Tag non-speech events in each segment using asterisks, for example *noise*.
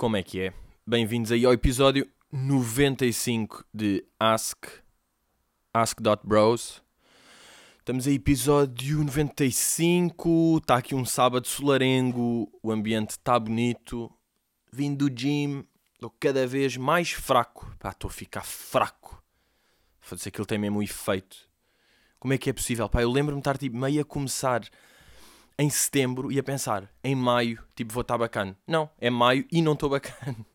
Como é que é? Bem-vindos aí ao episódio 95 de Ask Ask.bros. Estamos aí, episódio 95. Está aqui um sábado solarengo, o ambiente está bonito. Vim do gym, estou cada vez mais fraco. Estou a ficar fraco. Foda-se, aquilo tem mesmo um efeito. Como é que é possível? Pá, eu lembro-me de estar tipo, meio a começar em setembro e a pensar, em maio, tipo, vou estar bacana. Não, é maio e não estou bacana. *laughs*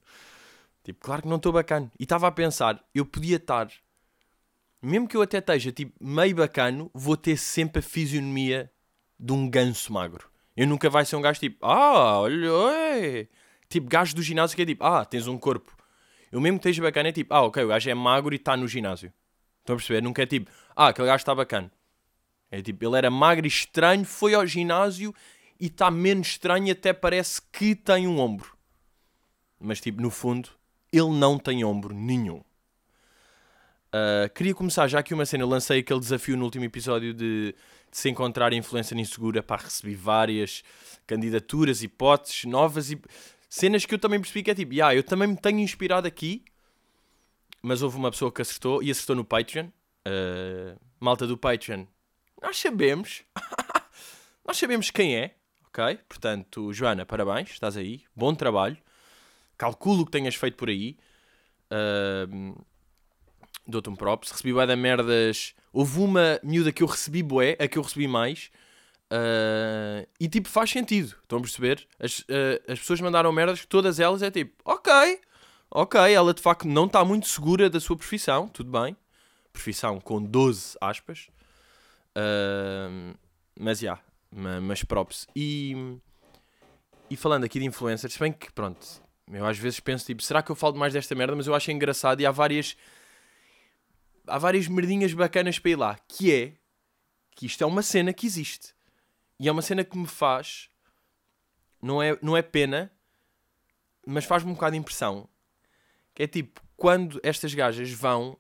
Tipo, claro que não estou bacana. E estava a pensar, eu podia estar, mesmo que eu até esteja, tipo, meio bacano, vou ter sempre a fisionomia de um ganso magro. Eu nunca vai ser um gajo tipo, ah, olha, oi. Tipo, gajo do ginásio que é tipo, ah, tens um corpo. Eu mesmo que esteja bacana é tipo, ah, ok, o gajo é magro e está no ginásio. Estão a perceber? Nunca é tipo, ah, aquele gajo está bacana. É tipo, ele era magro e estranho, foi ao ginásio e está menos estranho até parece que tem um ombro. Mas tipo, no fundo, ele não tem ombro nenhum. Uh, queria começar já aqui uma cena. Eu lancei aquele desafio no último episódio de, de se encontrar influência insegura para receber várias candidaturas, hipóteses novas e cenas que eu também percebi que é tipo, yeah, eu também me tenho inspirado aqui, mas houve uma pessoa que acertou e acertou no Patreon. Uh, malta do Patreon, nós sabemos, *laughs* nós sabemos quem é, ok? Portanto, Joana, parabéns, estás aí, bom trabalho calculo que tenhas feito por aí. Uh, Dou-te um props. Recebi bué da merdas. Houve uma miúda que eu recebi bué, a que eu recebi mais. Uh, e tipo, faz sentido. Estão a perceber? As, uh, as pessoas mandaram merdas que todas elas é tipo, ok, ok, ela de facto não está muito segura da sua profissão, tudo bem. Profissão com 12 aspas. Uh, mas já, yeah, mas props. E, e falando aqui de influencers, bem que pronto, eu às vezes penso, tipo, será que eu falo mais desta merda? Mas eu acho engraçado e há várias. Há várias merdinhas bacanas para ir lá. Que é que isto é uma cena que existe. E é uma cena que me faz. Não é, não é pena, mas faz-me um bocado de impressão. Que é tipo, quando estas gajas vão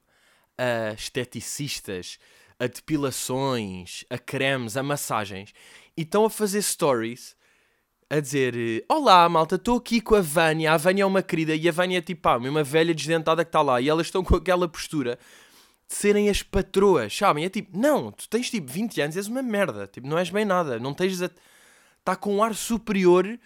a esteticistas, a depilações, a cremes, a massagens e estão a fazer stories a dizer: Olá, malta, estou aqui com a Vânia. A Vânia é uma querida e a Vânia é tipo, pá, uma velha desdentada que está lá. E elas estão com aquela postura de serem as patroas, sabem? É tipo, não, tu tens tipo 20 anos, és uma merda. Tipo, não és bem nada. Não tens. Está com um ar superior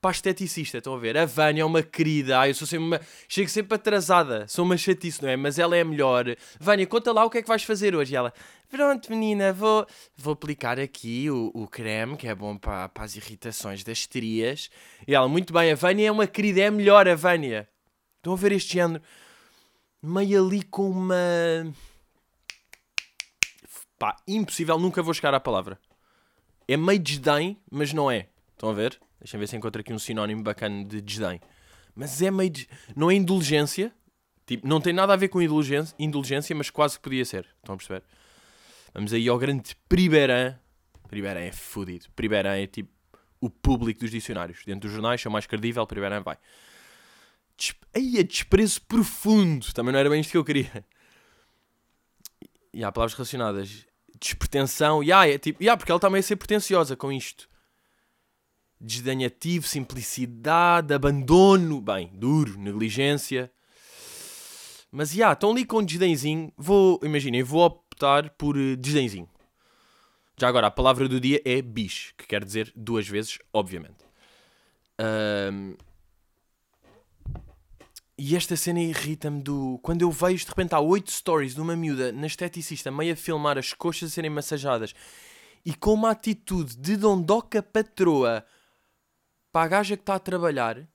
para esteticista. Estão a ver? A Vânia é uma querida. Ai, eu sou sempre uma... Chego sempre atrasada. Sou uma chatice, não é? Mas ela é a melhor. Vânia, conta lá o que é que vais fazer hoje. E ela, pronto, menina, vou, vou aplicar aqui o, o creme, que é bom para, para as irritações das estrias. E ela, muito bem, a Vânia é uma querida, é a melhor, a Vânia. Estão a ver este género? Meio ali com uma. Pá, impossível, nunca vou chegar à palavra. É meio desdém, mas não é. Estão a ver? Deixa-me ver se encontro aqui um sinónimo bacana de desdém. Mas é meio. De... Não é indulgência. Tipo, não tem nada a ver com indulgência, indulgência, mas quase que podia ser. Estão a perceber? Vamos aí ao grande Priberan. Priberan é fodido. Priberan é tipo o público dos dicionários. Dentro dos jornais, é o mais credível, Priberan vai. Aí é desprezo profundo. Também não era bem isto que eu queria. E há palavras relacionadas. Despretensão. E yeah, é tipo. Yeah, porque ela também a ser pretenciosa com isto desdenhativo, simplicidade, abandono, bem, duro, negligência. Mas, já, yeah, estão ali com desdenzinho. Vou, imaginem, vou optar por uh, desdenzinho. Já agora, a palavra do dia é bicho, que quer dizer duas vezes, obviamente. Um, e esta cena irrita-me do... Quando eu vejo, de repente, há oito stories de uma miúda na esteticista meio a filmar as coxas a serem massajadas e com uma atitude de dondoca patroa para a gaja que está a trabalhar,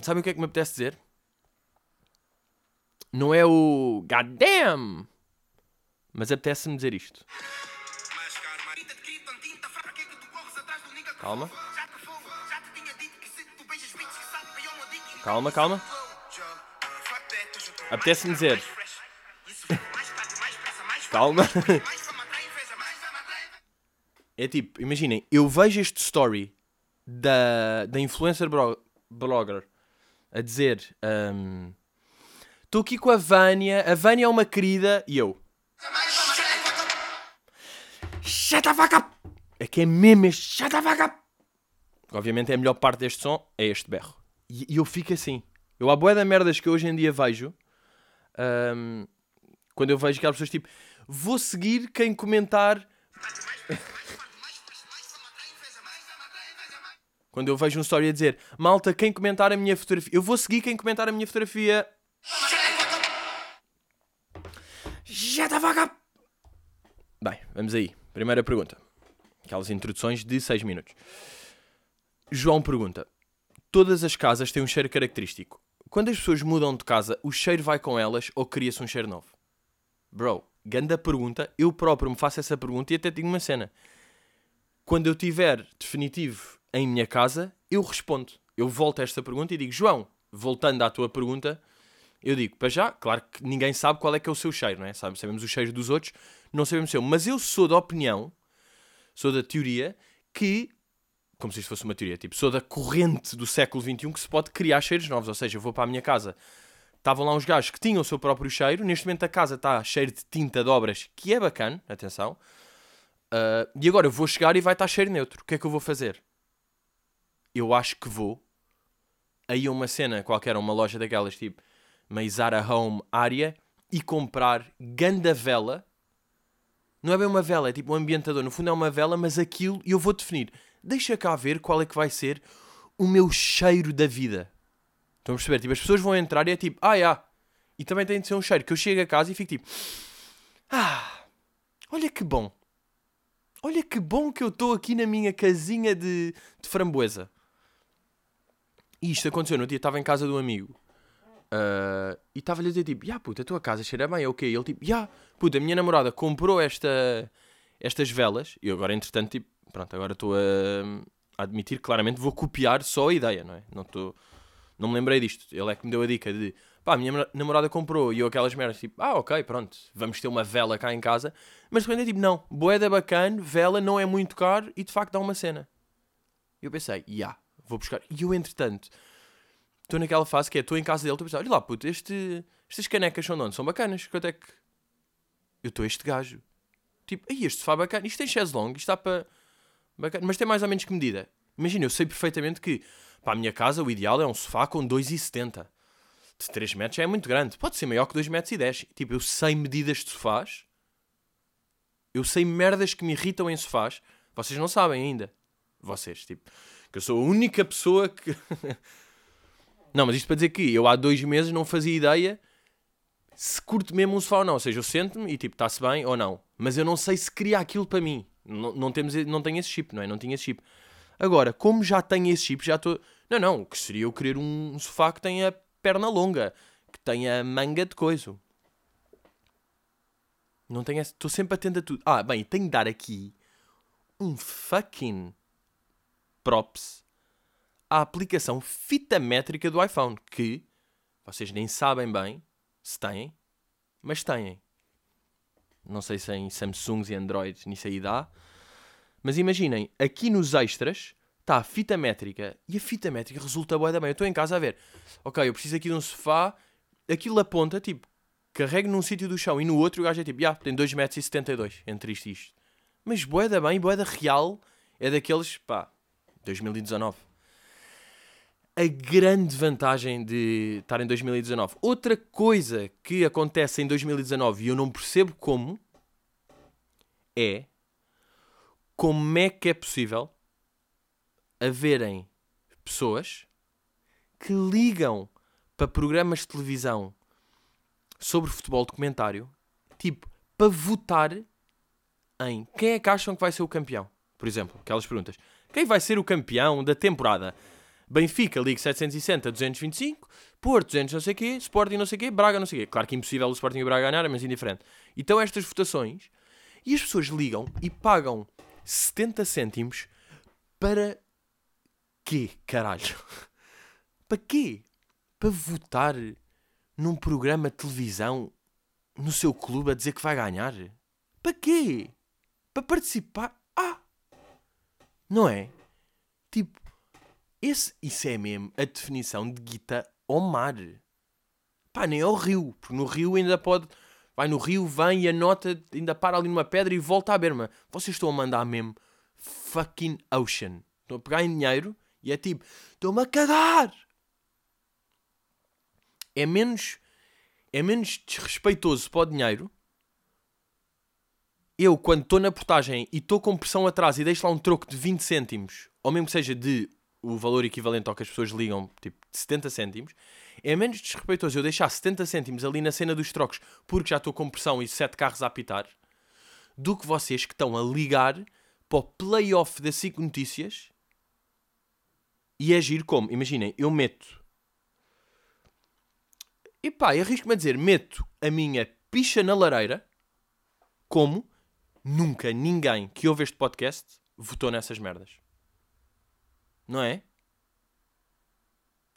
sabem o que é que me apetece dizer? Não é o goddamn, mas apetece-me dizer isto. Calma. Calma, calma. Apetece-me dizer. *laughs* calma. *laughs* é tipo, imaginem, eu vejo este story da, da influencer blogger a dizer: Estou um, aqui com a Vânia, a Vânia é uma querida e eu. Shut the fuck up! É que é mesmo este shut the fuck up! Obviamente é a melhor parte deste som é este berro. E, e eu fico assim. Eu há boé da merdas que hoje em dia vejo. ahm, quando eu vejo aquelas pessoas tipo, vou seguir quem comentar. *laughs* Quando eu vejo um story a dizer, malta, quem comentar a minha fotografia. Eu vou seguir quem comentar a minha fotografia. Já está vaga! Bem, vamos aí. Primeira pergunta. Aquelas introduções de 6 minutos. João pergunta: Todas as casas têm um cheiro característico. Quando as pessoas mudam de casa, o cheiro vai com elas ou cria-se um cheiro novo? Bro, ganda pergunta. Eu próprio me faço essa pergunta e até digo uma cena. Quando eu tiver definitivo em minha casa, eu respondo. Eu volto a esta pergunta e digo: João, voltando à tua pergunta, eu digo: para já, claro que ninguém sabe qual é que é o seu cheiro, não é? Sabe, sabemos o cheiro dos outros, não sabemos o seu. Mas eu sou da opinião, sou da teoria que como se isto fosse uma teoria, tipo, sou da corrente do século XXI que se pode criar cheiros novos. Ou seja, eu vou para a minha casa, estavam lá uns gajos que tinham o seu próprio cheiro, neste momento a casa está cheia de tinta de obras, que é bacana, atenção. Uh, e agora eu vou chegar e vai estar cheiro neutro. O que é que eu vou fazer? Eu acho que vou aí uma cena qualquer, uma loja daquelas, tipo, Meizara Home área, e comprar ganda vela. Não é bem uma vela, é tipo um ambientador. No fundo é uma vela, mas aquilo, eu vou definir deixa cá ver qual é que vai ser o meu cheiro da vida. Estão a perceber? Tipo, as pessoas vão entrar e é tipo, ah, já. E também tem de ser um cheiro que eu chego a casa e fico tipo, ah, olha que bom. Olha que bom que eu estou aqui na minha casinha de, de framboesa. E isto aconteceu no dia, estava em casa de um amigo. Uh, e estava-lhe a dizer tipo, ya puta, a tua casa cheira bem, é o quê? E ele tipo, ya, puta, a minha namorada comprou esta, estas velas. E eu agora, entretanto, tipo, pronto, agora estou a, admitir claramente vou copiar só a ideia, não é? Não, tô, não me lembrei disto. Ele é que me deu a dica de pá, a minha namorada comprou e eu aquelas merdas tipo, ah, ok, pronto, vamos ter uma vela cá em casa. Mas de repente é tipo, não, boeda bacana, vela não é muito caro e de facto dá uma cena. Eu pensei, já, yeah, vou buscar. E eu, entretanto, estou naquela fase que é, estou em casa dele, estou a pensar, olha lá, puto, este, estas canecas são de onde? São bacanas, quanto é que. Eu estou este gajo. Tipo, aí este sofá bacana, isto tem chaise longo, isto está para Bacana. Mas tem mais ou menos que medida. Imagina, eu sei perfeitamente que para a minha casa o ideal é um sofá com 2,70. De 3 metros já é muito grande. Pode ser maior que 2,10 metros. E 10. Tipo, eu sei medidas de sofás. Eu sei merdas que me irritam em sofás. Vocês não sabem ainda. Vocês, tipo. Que eu sou a única pessoa que. *laughs* não, mas isto para dizer que eu há dois meses não fazia ideia se curto mesmo um sofá ou não. Ou seja, eu sento-me e tipo, está-se bem ou não. Mas eu não sei se queria aquilo para mim. Não, não, temos, não tenho esse chip, não é? Não tinha esse chip. Agora, como já tenho esse chip, já estou. Não, não, que seria eu querer um sofá que tenha perna longa, que tenha manga de coisa. Não tenho Estou sempre atento a tudo. Ah, bem, tenho de dar aqui um fucking props à aplicação fita métrica do iPhone, que vocês nem sabem bem se têm, mas têm. Não sei se em Samsungs e Androids nisso aí dá. Mas imaginem, aqui nos extras está a fita métrica e a fita métrica resulta boa da bem. Eu estou em casa a ver, ok, eu preciso aqui de um sofá, aquilo aponta, tipo, carrego num sítio do chão e no outro o gajo é tipo, yeah, tem 2,72m entre isto e isto. Mas boeda bem, boeda real é daqueles, pá, 2019 a grande vantagem de estar em 2019. Outra coisa que acontece em 2019 e eu não percebo como é como é que é possível haverem pessoas que ligam para programas de televisão sobre futebol documentário, tipo, para votar em quem é que acham que vai ser o campeão. Por exemplo, aquelas perguntas. Quem vai ser o campeão da temporada? Benfica, Liga 760, 225, Porto, 200 não sei quê, Sporting não sei quê, Braga não sei quê. Claro que é impossível o Sporting e o Braga ganhar, mas indiferente. Então estas votações, e as pessoas ligam e pagam 70 cêntimos para quê, caralho? *laughs* para quê? Para votar num programa de televisão no seu clube a dizer que vai ganhar? Para quê? Para participar? Não é? Tipo, esse, isso é mesmo a definição de guita ao mar. Pá, nem ao rio. Porque no rio ainda pode. Vai no rio, vem e anota, ainda para ali numa pedra e volta à berma. Vocês estão a mandar mesmo fucking ocean. Estão a pegar em dinheiro e é tipo, estou-me a cagar. é menos, é menos desrespeitoso para o dinheiro. Eu, quando estou na portagem e estou com pressão atrás e deixo lá um troco de 20 cêntimos, ou mesmo que seja de o valor equivalente ao que as pessoas ligam, tipo de 70 cêntimos, é menos desrespeitoso eu deixar 70 cêntimos ali na cena dos trocos porque já estou com pressão e 7 carros a apitar, do que vocês que estão a ligar para o playoff da SIC Notícias e agir como? Imaginem, eu meto. E pá, arrisco-me a dizer, meto a minha picha na lareira como nunca ninguém que ouve este podcast votou nessas merdas. Não é?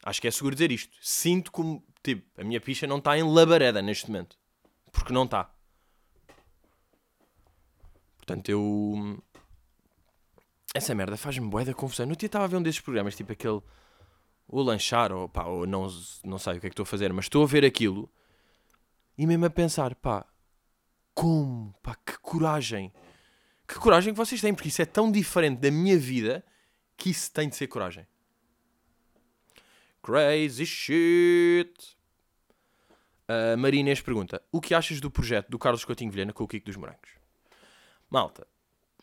Acho que é seguro dizer isto. Sinto como, tipo, a minha picha não está em labareda neste momento. Porque não está. Portanto, eu. Essa merda faz-me bué da confusão. No dia estava a ver um desses programas, tipo aquele. Ou lanchar, ou pá, ou não, não sei o que é que estou a fazer, mas estou a ver aquilo e mesmo a pensar, pá, como? Pá, que coragem. Que coragem que vocês têm, porque isso é tão diferente da minha vida que isso tem de ser coragem. Crazy shit. A Maria Inês pergunta: O que achas do projeto do Carlos Coutinho Vilhena com o Kiko dos Morangos? Malta,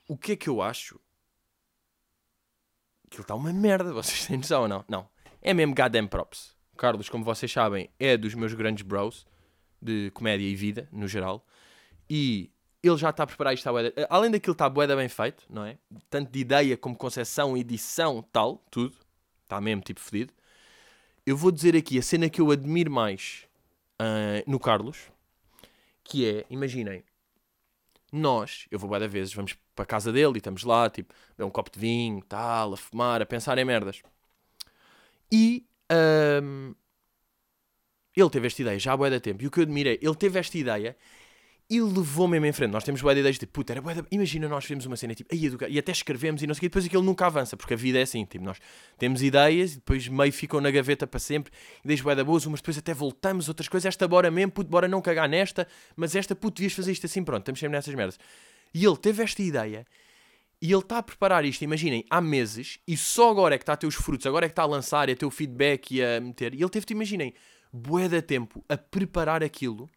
o que é que eu acho? Aquilo está uma merda, *laughs* vocês têm noção ou não? Não. É mesmo goddamn props. Carlos, como vocês sabem, é dos meus grandes bros de comédia e vida, no geral. E ele já está a preparar isto à boeda. Além daquilo, está boeda bem feito, não é? Tanto de ideia como concepção, edição, tal, tudo. Está mesmo tipo fedido eu vou dizer aqui a cena que eu admiro mais uh, no Carlos, que é, imaginem, nós, eu vou várias vezes, vamos para a casa dele e estamos lá, tipo, beber um copo de vinho, tal, a fumar, a pensar em merdas. E um, ele teve esta ideia já há bué da tempo. E o que eu admiro é, ele teve esta ideia e levou mesmo em frente. Nós temos boa de ideias de puta, era boa imagina nós fizemos uma cena tipo, e até escrevemos e não sei o que, depois aquilo nunca avança, porque a vida é assim, tipo, nós temos ideias e depois meio ficam na gaveta para sempre, ideias boa da boas, umas depois até voltamos, outras coisas, esta bora mesmo, puto, bora não cagar nesta, mas esta puto, devias fazer isto assim, pronto, estamos sempre nessas merdas. E ele teve esta ideia e ele está a preparar isto, imaginem, há meses e só agora é que está a ter os frutos, agora é que está a lançar e a ter o feedback e a meter, e ele teve-te, imaginem, bué da tempo a preparar aquilo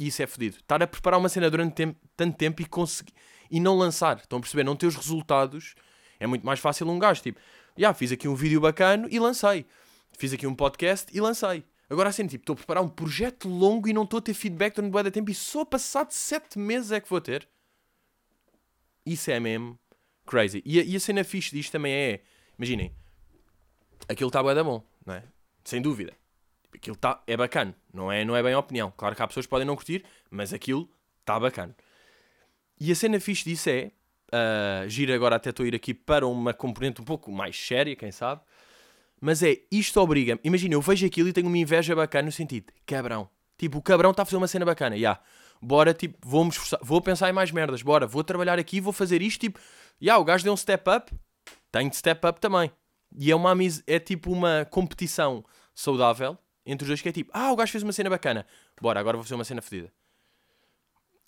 e isso é fodido. Estar a preparar uma cena durante tanto tempo e, conseguir, e não lançar. Estão a perceber? Não ter os resultados. É muito mais fácil um gajo. Tipo, já yeah, fiz aqui um vídeo bacana e lancei. Fiz aqui um podcast e lancei. Agora assim, tipo, estou a preparar um projeto longo e não estou a ter feedback durante bué de tempo e só passado 7 meses é que vou ter. Isso é mesmo crazy. E a, e a cena fixe disto também é, imaginem, aquilo está bué da bom, não é? Sem dúvida aquilo tá, é bacana, não é, não é bem opinião. Claro que há pessoas que podem não curtir, mas aquilo está bacana. E a cena fixe disso é, uh, gira agora até estou a ir aqui para uma componente um pouco mais séria, quem sabe, mas é, isto obriga-me, imagina, eu vejo aquilo e tenho uma inveja bacana no sentido, cabrão, tipo, o cabrão está a fazer uma cena bacana, já, yeah. bora, tipo, vou-me esforçar, vou pensar em mais merdas, bora, vou trabalhar aqui, vou fazer isto, tipo, já, yeah, o gajo deu um step up, tenho de step up também. E é uma é tipo uma competição saudável entre os dois que é tipo, ah, o gajo fez uma cena bacana, bora, agora vou fazer uma cena fedida.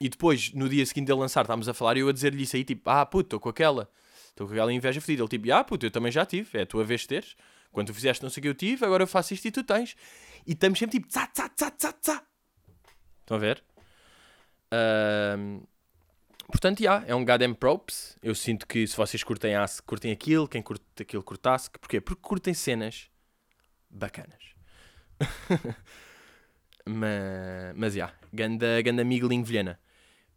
E depois, no dia seguinte dele lançar, estávamos a falar e eu a dizer-lhe isso aí, tipo, ah, puto, estou com aquela, estou com aquela inveja fedida. Ele tipo, ah, puto, eu também já tive, é a tua vez de teres. Quando tu fizeste não sei o que eu tive, agora eu faço isto e tu tens. E estamos sempre tipo, tsa, tsa, tsa, tsa, tsa. Estão a ver? Um, portanto, yeah, é um goddamn props. Eu sinto que se vocês curtem curtem aquilo, quem curte aquilo, curte Ask. Porquê? Porque curtem cenas bacanas. *laughs* mas, mas, yeah, ganda, ganda Miguelinho Vilhena.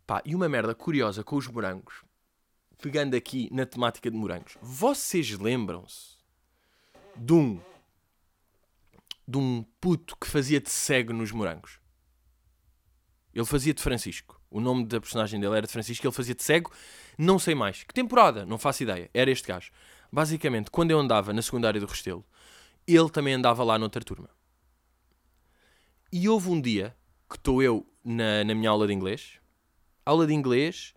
Pá, e uma merda curiosa com os morangos, pegando aqui na temática de morangos. Vocês lembram-se de um, de um puto que fazia de cego nos morangos? Ele fazia de Francisco. O nome da personagem dele era de Francisco. Ele fazia de cego, não sei mais. Que temporada? Não faço ideia. Era este gajo. Basicamente, quando eu andava na secundária do Restelo, ele também andava lá noutra turma. E houve um dia que estou eu na, na minha aula de inglês, aula de inglês,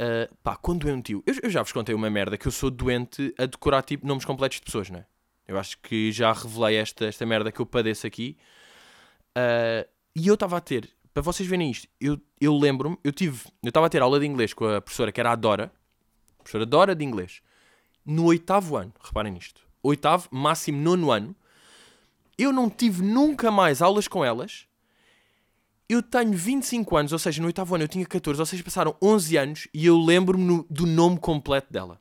uh, pá, quando doentio, eu, eu já vos contei uma merda que eu sou doente a decorar tipo nomes completos de pessoas, não é? Eu acho que já revelei esta, esta merda que eu padeço aqui. Uh, e eu estava a ter, para vocês verem isto, eu, eu lembro-me, eu tive, eu estava a ter aula de inglês com a professora que era a Dora, professora Dora de inglês, no oitavo ano, reparem nisto, oitavo, máximo nono ano, Eu não tive nunca mais aulas com elas. Eu tenho 25 anos, ou seja, no oitavo ano eu tinha 14, ou seja, passaram 11 anos e eu lembro-me do nome completo dela.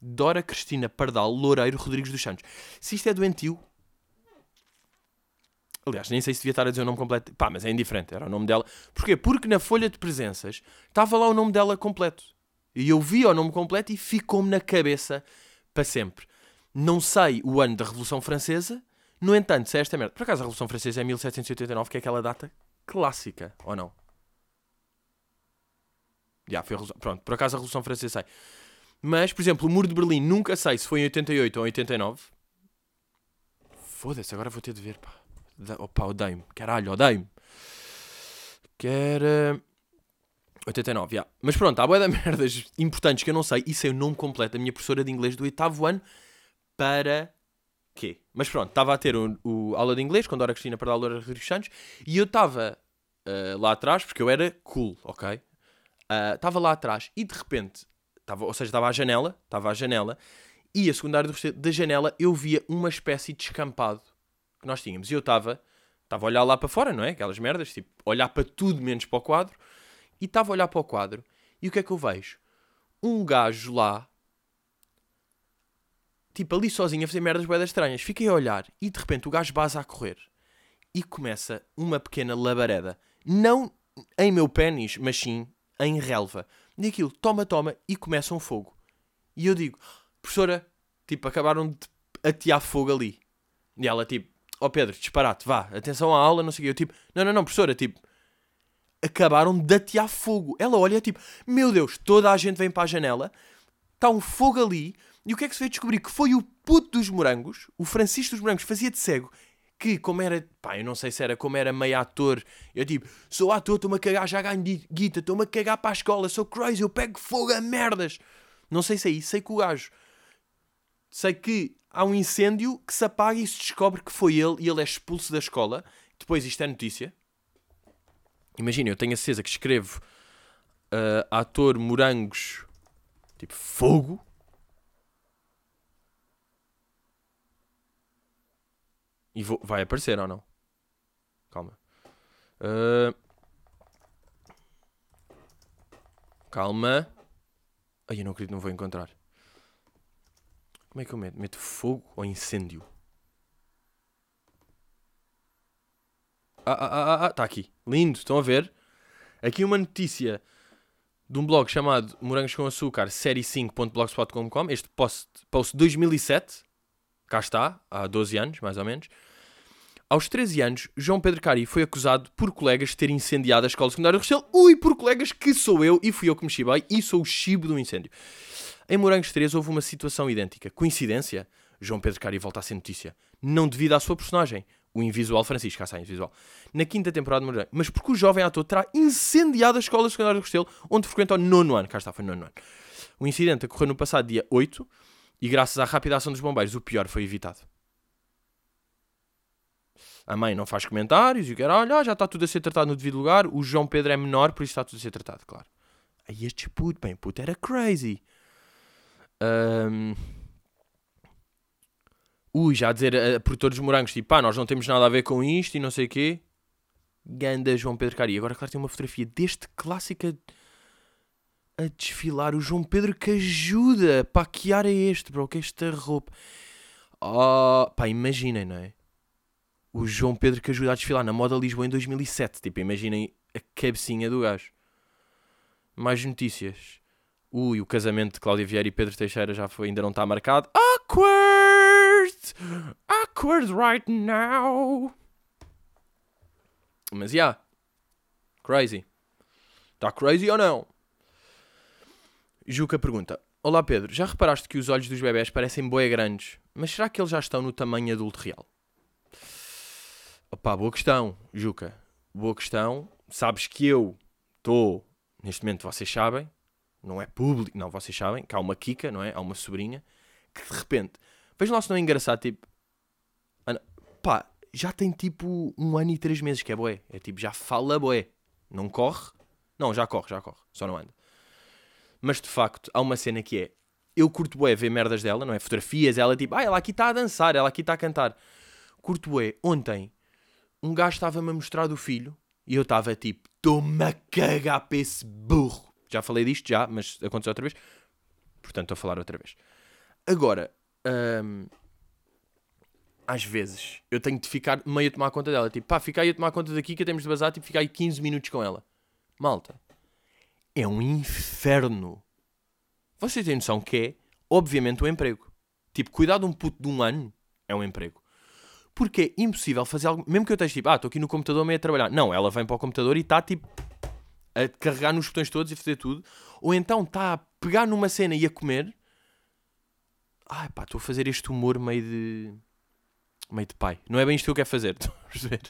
Dora Cristina Pardal Loureiro Rodrigues dos Santos. Se isto é doentio. Aliás, nem sei se devia estar a dizer o nome completo. Pá, mas é indiferente, era o nome dela. Porquê? Porque na folha de presenças estava lá o nome dela completo. E eu vi o nome completo e ficou-me na cabeça para sempre. Não sei o ano da Revolução Francesa, no entanto, se é esta merda. Por acaso a Revolução Francesa é 1789, que é aquela data clássica, ou não? Já, foi Revolução. Pronto, por acaso a Revolução Francesa sei. Mas, por exemplo, o Muro de Berlim, nunca sei se foi em 88 ou 89. Foda-se, agora vou ter de ver, pá. Opa, odeio-me. Caralho, odeio-me. Que era... 89, já. Mas pronto, há boia de *laughs* merdas importantes que eu não sei e sei o nome completo da minha professora de inglês do oitavo ano para quê? Mas pronto, estava a ter o, o, aula de inglês quando era Cristina para dar aula Rodrigues Santos e eu estava uh, lá atrás, porque eu era cool, ok? Estava uh, lá atrás e de repente, tava, ou seja, estava à janela, estava à janela e a secundária da janela eu via uma espécie de escampado que nós tínhamos. E eu estava estava a olhar lá para fora, não é? Aquelas merdas, tipo, olhar para tudo menos para o quadro. E estava a olhar para o quadro. E o que é que eu vejo? Um gajo lá, tipo, ali sozinho a fazer merdas boedas estranhas. Fiquei a olhar e de repente o gajo basa a correr. E começa uma pequena labareda. Não em meu pênis, mas sim em relva. E aquilo, toma, toma, e começa um fogo. E eu digo, professora, tipo, acabaram de atear fogo ali. E ela, tipo, ó oh Pedro, disparate, vá, atenção à aula, não sei o quê. Eu tipo, não, não, não, professora, tipo, acabaram de atear fogo. Ela olha tipo, meu Deus, toda a gente vem para a janela, está um fogo ali, e o que é que se veio descobrir? Que foi o puto dos morangos, o Francisco dos morangos, fazia de cego, que como era, pá, eu não sei se era como era meio ator, eu tipo, sou ator, estou-me a cagar, já ganho guita, estou-me a cagar para a escola, sou crazy, eu pego fogo a merdas. Não sei se é isso, sei que o gajo, sei que há um incêndio que se apaga e se descobre que foi ele e ele é expulso da escola. Depois isto é notícia. Imagina, eu tenho a certeza que escrevo uh, ator morangos tipo fogo. E vou, vai aparecer ou não? Calma. Uh, calma. Ai, eu não acredito, não vou encontrar. Como é que eu meto? Meto fogo ou incêndio? Ah, ah, ah, ah, ah, está aqui. Lindo, estão a ver? Aqui uma notícia de um blog chamado Morangos com Açúcar, série5.blogspot.com. Este post, post 2007. Cá está, há 12 anos, mais ou menos. Aos 13 anos, João Pedro Cari foi acusado por colegas de ter incendiado a escola secundária de Restelo. Ui, por colegas que sou eu e fui eu que me chibei e sou o chibo do incêndio. Em Morangos 3 houve uma situação idêntica. Coincidência? João Pedro Cari volta a ser notícia. Não devido à sua personagem o invisual Francisco, está invisual, na quinta temporada de Morangos, mas porque o jovem ator terá incendiado a escola secundária do Restelo, onde frequenta o nono ano, cá está, foi nono ano. O incidente ocorreu no passado dia 8 e graças à rápida ação dos bombeiros o pior foi evitado. A mãe não faz comentários e o era, olha, já está tudo a ser tratado no devido lugar, o João Pedro é menor, por isso está tudo a ser tratado, claro. Aí este puto, bem, puto era crazy. Um... Ui, já a dizer a, a produtores morangos, tipo, pá, nós não temos nada a ver com isto e não sei o quê. Ganda João Pedro Cari. Agora, claro, tem uma fotografia deste clássico a, desfilar. O João Pedro que ajuda. Pá, que ar é este, bro? Que é esta roupa? Oh, pá, imaginem, não é? O João Pedro que ajuda a desfilar na Moda Lisboa em 2007. Tipo, imaginem a cabecinha do gajo. Mais notícias. Ui, o casamento de Cláudia Vieira e Pedro Teixeira já foi, ainda não está marcado. Awkward! Awkward right now! Mas. Yeah. Crazy. Está crazy ou não? Juca pergunta. Olá Pedro, já reparaste que os olhos dos bebés parecem boé grandes, mas será que eles já estão no tamanho adulto real? Opa, boa questão, Juca. Boa questão. Sabes que eu estou, neste momento vocês sabem, não é público, não, vocês sabem, que há uma Kika, não é? Há uma sobrinha, que de repente, vejam lá se não é engraçado, tipo, pá, já tem tipo um ano e três meses que é boé, é tipo, já fala boé, não corre, não, já corre, já corre, só não anda. Mas de facto, há uma cena que é, eu curto boé ver merdas dela, não é? Fotografias, ela tipo, ah, ela aqui está a dançar, ela aqui está a cantar. Curto é, ontem, um gajo estava-me a mostrar do filho e eu estava tipo, estou-me a cagar para esse burro. Já falei disto, já, mas aconteceu outra vez. Portanto, estou a falar outra vez. Agora, hum, às vezes, eu tenho de ficar meio a tomar conta dela. Tipo, pá, fica aí a tomar conta daqui que temos de bazar, tipo, ficar aí 15 minutos com ela. Malta, é um inferno. Vocês têm noção que é, obviamente, um emprego. Tipo, cuidar de um puto de um ano é um emprego. Porque é impossível fazer algo. Mesmo que eu esteja tipo, ah, estou aqui no computador meio a trabalhar. Não, ela vem para o computador e está tipo a carregar nos botões todos e fazer tudo. Ou então está a pegar numa cena e a comer. Ai pá, estou a fazer este humor meio de. meio de pai. Não é bem isto que eu quero fazer, *laughs* estão a perceber?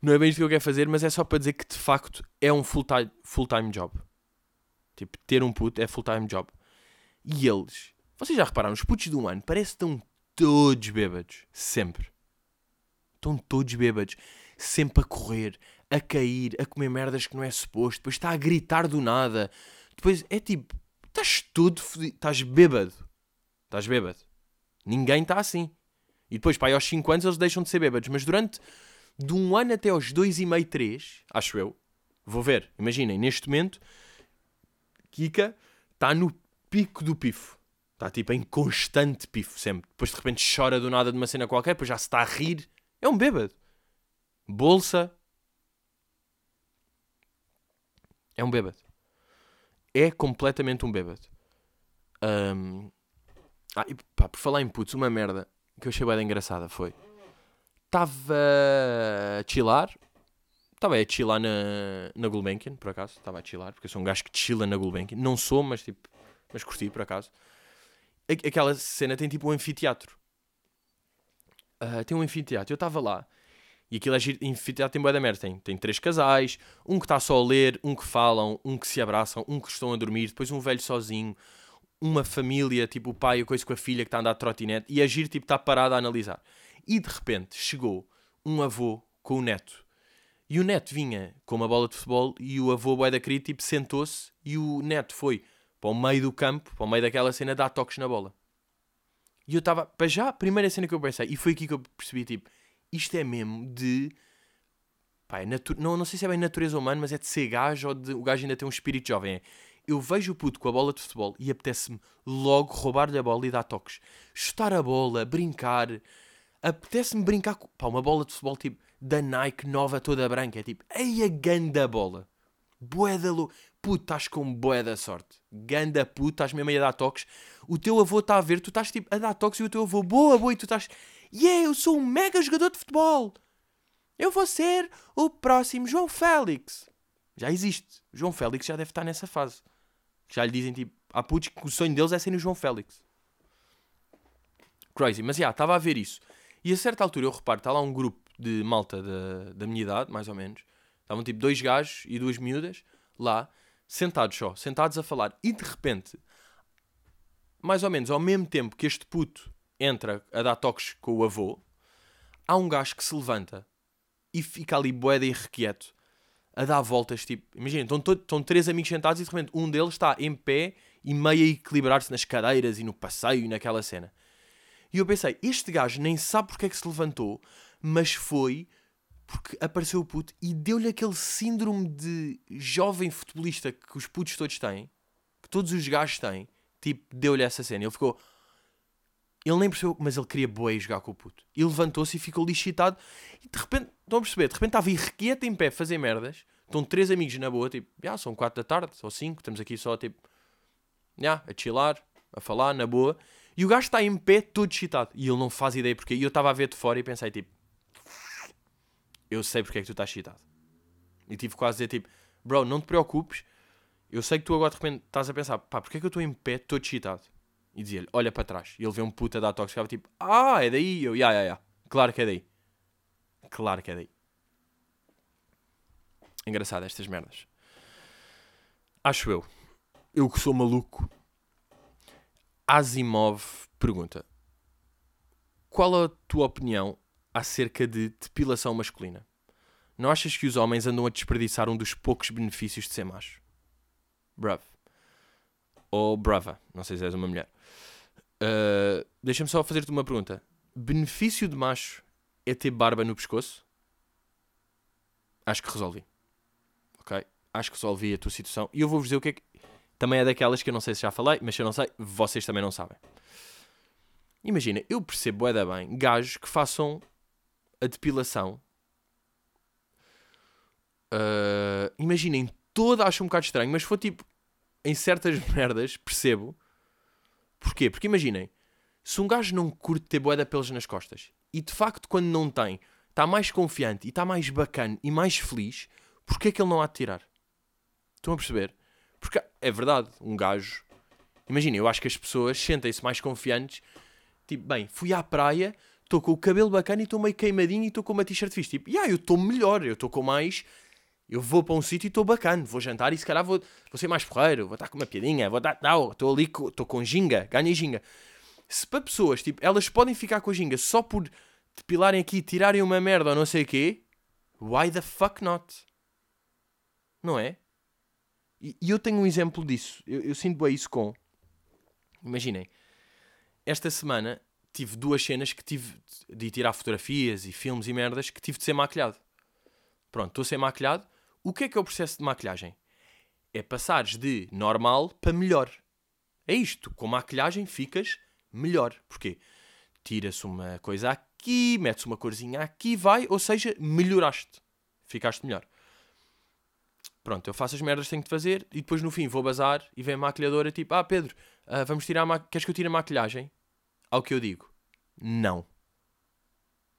Não é bem isto que eu quero fazer, mas é só para dizer que de facto é um full-time full -time job. Tipo, ter um puto é full-time job. E eles, vocês já repararam, os putos de um ano parece que estão todos bêbados. Sempre. Estão todos bêbados. Sempre a correr, a cair, a comer merdas que não é suposto. Depois está a gritar do nada. Depois é tipo, estás todo fodido. Estás bêbado. Estás bêbado. Ninguém está assim. E depois, pá, aos 5 anos eles deixam de ser bêbados. Mas durante de um ano até aos 2 e meio, 3, acho eu, vou ver. Imaginem, neste momento, Kika está no pico do pifo. Está tipo em constante pifo, sempre. Depois de repente chora do nada de uma cena qualquer, depois já se está a rir. É um bêbado. Bolsa. É um bêbado. É completamente um bêbado. Um... Ah, e pá, por falar em putos, uma merda que eu achei bem engraçada foi. Estava a chilar. Estava a chilar na, na Gulbenkian, por acaso. Estava a chilar, porque eu sou um gajo que chila na Gulbenkian. Não sou, mas tipo. Mas curti, por acaso. Aquela cena tem tipo um anfiteatro. Uh, tem um anfiteatro. Eu estava lá e aquilo é anfiteatro tem boa da merda. Tem, tem três casais, um que está só a ler, um que falam, um que se abraçam, um que estão a dormir, depois um velho sozinho, uma família, tipo o pai, a coisa com a filha que está a andar de trotinete e a giro, tipo, está parado a analisar. E de repente chegou um avô com o neto. E o neto vinha com uma bola de futebol e o avô, boé da querida, tipo, sentou-se e o neto foi para o meio do campo, para o meio daquela cena, dar toques na bola. E eu estava, para já, a primeira cena que eu pensei, e foi aqui que eu percebi, tipo, isto é mesmo de. Pá, é natu... não, não sei se é bem natureza humana, mas é de ser gajo ou de o gajo ainda tem um espírito jovem. É, eu vejo o puto com a bola de futebol e apetece-me logo roubar-lhe a bola e dar toques. Chutar a bola, brincar. Apetece-me brincar com pá, uma bola de futebol tipo da Nike nova toda branca. É tipo, ei a ganda bola. Boeda lo... Puto, estás com boeda sorte. Ganda puto, estás mesmo aí a dar toques. O teu avô está a ver, tu estás tipo a dar toques e o teu avô, boa, boa, e tu estás Yeah, eu sou um mega jogador de futebol. Eu vou ser o próximo João Félix. Já existe. João Félix já deve estar nessa fase. Já lhe dizem tipo, há putos que o sonho deles é ser o João Félix. Crazy. Mas já, yeah, estava a ver isso. E a certa altura eu reparo, está lá um grupo de malta da, da minha idade, mais ou menos. Estavam tipo dois gajos e duas miúdas lá, sentados só, sentados a falar. E de repente, mais ou menos ao mesmo tempo que este puto entra a dar toques com o avô, há um gajo que se levanta e fica ali boeda e requieto a dar voltas, tipo, imagina, estão, estão três amigos sentados e de repente um deles está em pé e meio a equilibrar-se nas cadeiras e no passeio e naquela cena. E eu pensei, este gajo nem sabe porque é que se levantou, mas foi porque apareceu o puto e deu-lhe aquele síndrome de jovem futebolista que os putos todos têm, que todos os gajos têm, tipo, deu-lhe essa cena. Ele ficou, ele nem percebeu, mas ele queria boi jogar com o puto. E levantou-se e ficou lixitado. E de repente, estão a perceber? De repente estava irrequieto em pé a fazer merdas. Estão três amigos na boa, tipo, já, são quatro da tarde, ou cinco, estamos aqui só, tipo, já, a chilar, a falar, na boa. E o gajo está em pé todo excitado. E ele não faz ideia porque. E eu estava a ver de fora e pensei, tipo, eu sei porque é que tu estás excitado. E tive quase a dizer, tipo, bro, não te preocupes. Eu sei que tu agora de repente estás a pensar, pá, porque é que eu estou em pé todo excitado? e dizia-lhe: Olha para trás. E ele vê um puta dar toque, ficava tipo: Ah, é daí? Eu, ya, ya, ya. Claro que é daí. Claro que é daí. Engraçado estas merdas. Acho eu. Eu que sou maluco. Asimov pergunta: Qual a tua opinião acerca de depilação masculina? Não achas que os homens andam a desperdiçar um dos poucos benefícios de ser macho? Bruv. Ou brava. Não sei se és uma mulher. Uh, Deixa-me só fazer-te uma pergunta. Benefício de macho é ter barba no pescoço, acho que resolvi. Ok? Acho que resolvi a tua situação. E eu vou-vos dizer o que é que. Também é daquelas que eu não sei se já falei, mas se eu não sei, vocês também não sabem. Imagina, eu percebo é bem gajos que façam a depilação. Uh, imaginem, toda acho um bocado estranho, mas foi tipo em certas *laughs* merdas, percebo. Porquê? Porque imaginem, se um gajo não curte ter boeda pelos nas costas e de facto quando não tem está mais confiante e está mais bacana e mais feliz, porquê é que ele não há de tirar? Estão a perceber? Porque é verdade, um gajo. Imagina, eu acho que as pessoas sentem-se mais confiantes. Tipo, bem, fui à praia, estou com o cabelo bacana e estou meio queimadinho e estou com uma t-shirt fixe. Tipo, yeah, eu estou melhor, eu estou com mais. Eu vou para um sítio e estou bacana, vou jantar e se calhar vou, vou ser mais porreiro, vou estar com uma piadinha, vou. Não, estou ali, estou com ginga, ganhei ginga. Se para pessoas, tipo, elas podem ficar com ginga só por depilarem aqui, tirarem uma merda ou não sei o quê, why the fuck not? Não é? E, e eu tenho um exemplo disso. Eu, eu sinto bem isso com. Imaginem, esta semana tive duas cenas que tive de tirar fotografias e filmes e merdas que tive de ser maquilhado. Pronto, estou a ser maquilhado. O que é que é o processo de maquilhagem? É passares de normal para melhor. É isto. Com maquilhagem ficas melhor. Porquê? Tira-se uma coisa aqui, metes uma corzinha aqui, vai, ou seja, melhoraste. Ficaste melhor. Pronto, eu faço as merdas que tenho de fazer e depois no fim vou bazar e vem a maquilhadora tipo: Ah, Pedro, uh, vamos tirar a queres que eu tire a maquilhagem? Ao que eu digo: Não.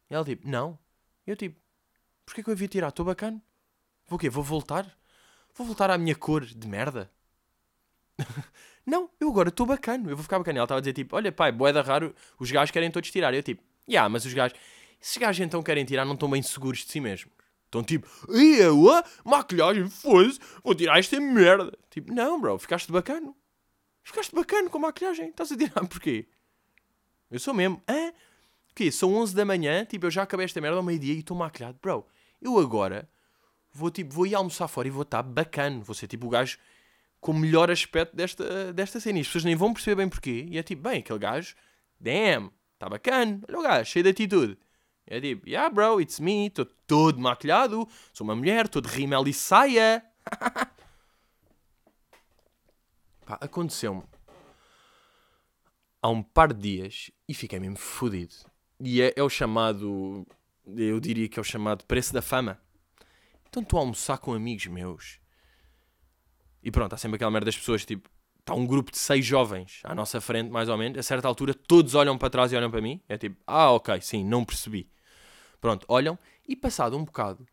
E ela tipo: Não. Eu tipo: Porquê que eu havia tirar? Estou bacana. Vou o quê? Vou voltar? Vou voltar à minha cor de merda? *laughs* não, eu agora estou bacana. Eu vou ficar bacana. Ela estava a dizer tipo: Olha, pai, boeda raro, os gajos querem todos tirar. E eu tipo: Ya, yeah, mas os gajos, esses gajos então querem tirar, não estão bem seguros de si mesmos. Estão tipo, e eu, a maquilhagem, fosse, vou tirar esta merda. Tipo, não, bro, ficaste bacana. Ficaste bacana com a maquilhagem. Estás a tirar porquê? Eu sou mesmo, hã? O quê? São 11 da manhã, tipo, eu já acabei esta merda ao meio-dia e estou maquilhado. Bro, eu agora vou, tipo, vou ir almoçar fora e vou estar bacana. Vou ser, tipo, o gajo com o melhor aspecto desta, desta cena. E as pessoas nem vão perceber bem porquê. E é tipo, bem, aquele gajo, damn, está bacana. Olha o gajo, cheio de atitude. É tipo, yeah bro, it's me, estou todo maquilhado, sou uma mulher, estou de rímel e saia. *laughs* Pá, aconteceu-me há um par de dias e fiquei mesmo fodido. E é, é, o chamado, eu diria que é o chamado preço da fama. Então estou a almoçar com amigos meus. E pronto, há sempre aquela merda das pessoas, tipo, está um grupo de seis jovens à nossa frente, mais ou menos. A certa altura, todos olham para trás e olham para mim. É tipo, ah, ok, sim, não percebi. Pronto, olham e passado um bocado,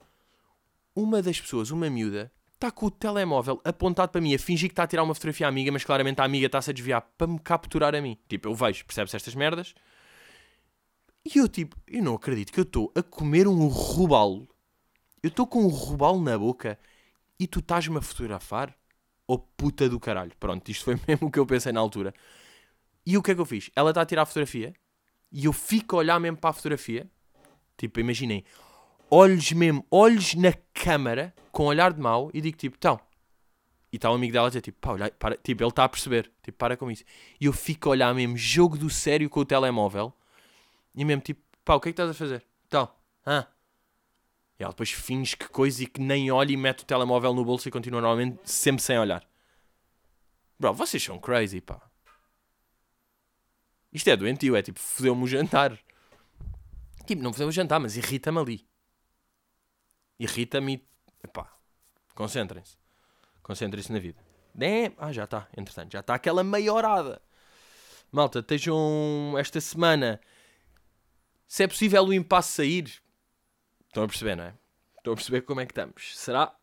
uma das pessoas, uma miúda, está com o telemóvel apontado para mim, a fingir que está a tirar uma fotografia à amiga, mas claramente a amiga está-se a desviar para me capturar a mim. Tipo, eu vejo, percebes estas merdas? E eu, tipo, eu não acredito que eu estou a comer um robalo. Eu estou com um robalo na boca e tu estás-me a fotografar? Oh puta do caralho. Pronto, isto foi *laughs* mesmo o que eu pensei na altura. E o que é que eu fiz? Ela está a tirar a fotografia e eu fico a olhar mesmo para a fotografia Tipo, imaginem, olhos mesmo, olhos na câmara, com olhar de mau, e digo tipo, então. E está o um amigo dela a dizer tipo, pá, olha, para, tipo, ele está a perceber, tipo, para com isso. E eu fico a olhar mesmo, jogo do sério com o telemóvel, e mesmo tipo, pá, o que é que estás a fazer? Então, ah. E ela depois finge que coisa e que nem olha e mete o telemóvel no bolso e continua normalmente sempre sem olhar. Bro, vocês são crazy, pá. Isto é doentio, é tipo, fodeu-me o jantar. Tipo, não fazemos jantar, mas irrita-me ali. Irrita-me. Epá, concentrem-se. Concentrem-se na vida. É, ah, já está, entretanto, já está aquela meia horada. Malta, estejam esta semana. Se é possível o impasse sair. Estão a perceber, não é? Estão a perceber como é que estamos. Será?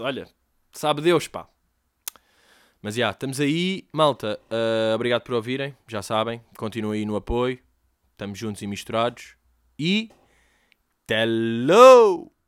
Olha, sabe Deus, pá. Mas já, estamos aí. Malta, uh, obrigado por ouvirem. Já sabem, continuem aí no apoio. Estamos juntos e misturados. E. Hello!